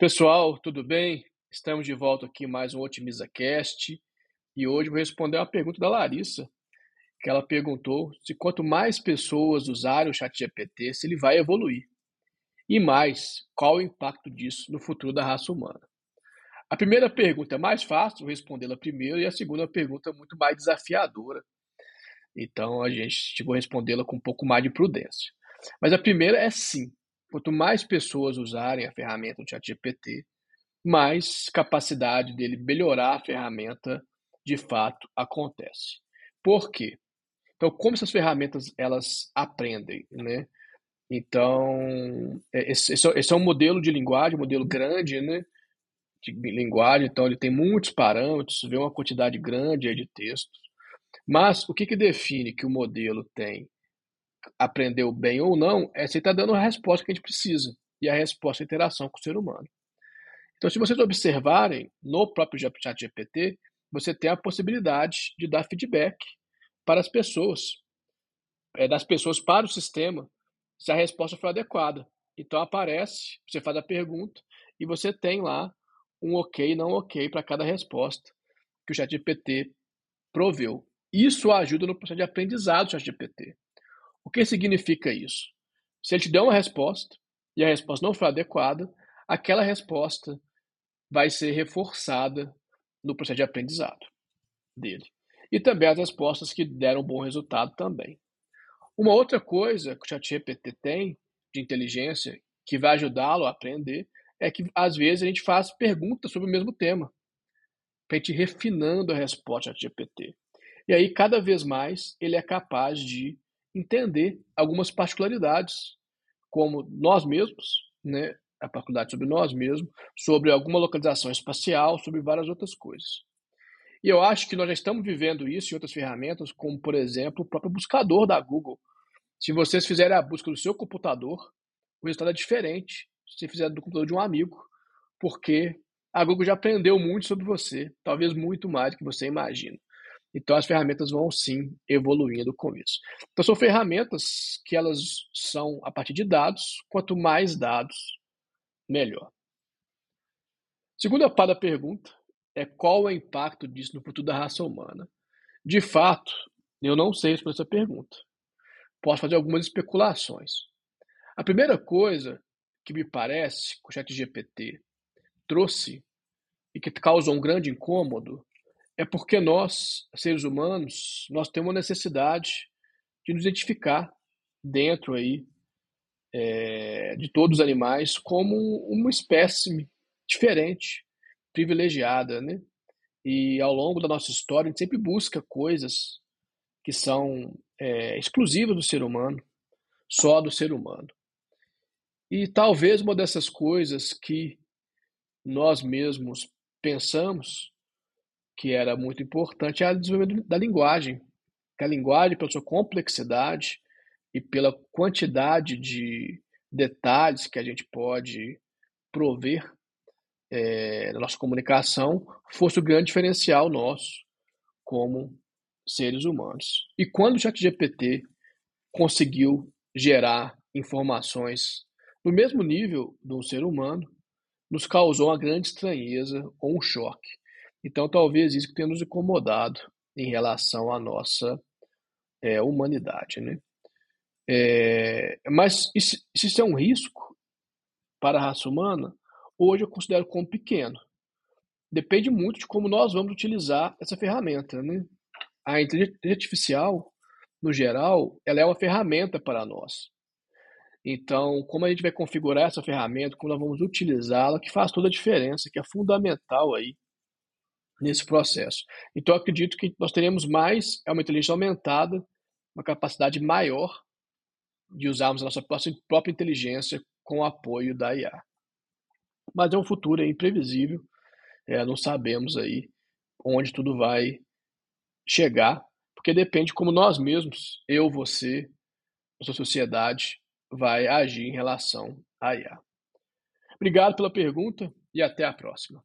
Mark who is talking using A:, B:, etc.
A: Pessoal, tudo bem? Estamos de volta aqui mais um Otimiza Cast e hoje vou responder uma pergunta da Larissa, que ela perguntou se quanto mais pessoas usarem o ChatGPT, se ele vai evoluir. E mais, qual o impacto disso no futuro da raça humana. A primeira pergunta é mais fácil, respondê-la primeiro, e a segunda pergunta é muito mais desafiadora. Então a gente vou respondê-la com um pouco mais de prudência. Mas a primeira é sim, Quanto mais pessoas usarem a ferramenta do ChatGPT, mais capacidade dele melhorar a ferramenta de fato acontece. Por quê? Então, como essas ferramentas elas aprendem, né? Então, é, esse, esse é um modelo de linguagem, um modelo grande, né? De linguagem, então ele tem muitos parâmetros, vê uma quantidade grande de textos. Mas o que, que define que o modelo tem aprendeu bem ou não, é se está dando a resposta que a gente precisa. E a resposta é a interação com o ser humano. Então, se vocês observarem no próprio chat GPT, você tem a possibilidade de dar feedback para as pessoas, é, das pessoas para o sistema, se a resposta for adequada. Então aparece, você faz a pergunta e você tem lá um ok e não ok para cada resposta que o ChatGPT proveu. Isso ajuda no processo de aprendizado do ChatGPT. O que significa isso? Se ele te der uma resposta e a resposta não for adequada, aquela resposta vai ser reforçada no processo de aprendizado dele. E também as respostas que deram bom resultado também. Uma outra coisa que o ChatGPT tem de inteligência que vai ajudá-lo a aprender é que às vezes a gente faz perguntas sobre o mesmo tema, para a gente ir refinando a resposta do ChatGPT. E aí, cada vez mais, ele é capaz de entender algumas particularidades, como nós mesmos, né, a particularidade sobre nós mesmos, sobre alguma localização espacial, sobre várias outras coisas. E eu acho que nós já estamos vivendo isso em outras ferramentas, como, por exemplo, o próprio buscador da Google. Se vocês fizerem a busca do seu computador, o resultado é diferente se você fizer do computador de um amigo, porque a Google já aprendeu muito sobre você, talvez muito mais do que você imagina. Então as ferramentas vão sim evoluindo com isso. Então são ferramentas que elas são a partir de dados, quanto mais dados, melhor. Segunda parte da pergunta é qual é o impacto disso no futuro da raça humana. De fato, eu não sei responder essa pergunta. Posso fazer algumas especulações. A primeira coisa que me parece que o ChatGPT trouxe e que causou um grande incômodo é porque nós, seres humanos, nós temos uma necessidade de nos identificar dentro aí é, de todos os animais como uma espécie diferente, privilegiada, né? E ao longo da nossa história, a gente sempre busca coisas que são é, exclusivas do ser humano, só do ser humano. E talvez uma dessas coisas que nós mesmos pensamos que era muito importante é o desenvolvimento da linguagem. Que a linguagem, pela sua complexidade e pela quantidade de detalhes que a gente pode prover é, na nossa comunicação, fosse o grande diferencial nosso como seres humanos. E quando o ChatGPT conseguiu gerar informações no mesmo nível do ser humano, nos causou uma grande estranheza ou um choque. Então, talvez isso tenha nos incomodado em relação à nossa é, humanidade. Né? É, mas isso, isso é um risco para a raça humana? Hoje eu considero como pequeno. Depende muito de como nós vamos utilizar essa ferramenta. Né? A inteligência artificial, no geral, ela é uma ferramenta para nós. Então, como a gente vai configurar essa ferramenta, como nós vamos utilizá-la, que faz toda a diferença, que é fundamental aí nesse processo. Então, acredito que nós teremos mais, é uma inteligência aumentada, uma capacidade maior de usarmos a nossa própria inteligência com o apoio da IA. Mas é um futuro imprevisível, é, não sabemos aí onde tudo vai chegar, porque depende como nós mesmos, eu, você, nossa sociedade, vai agir em relação à IA. Obrigado pela pergunta e até a próxima.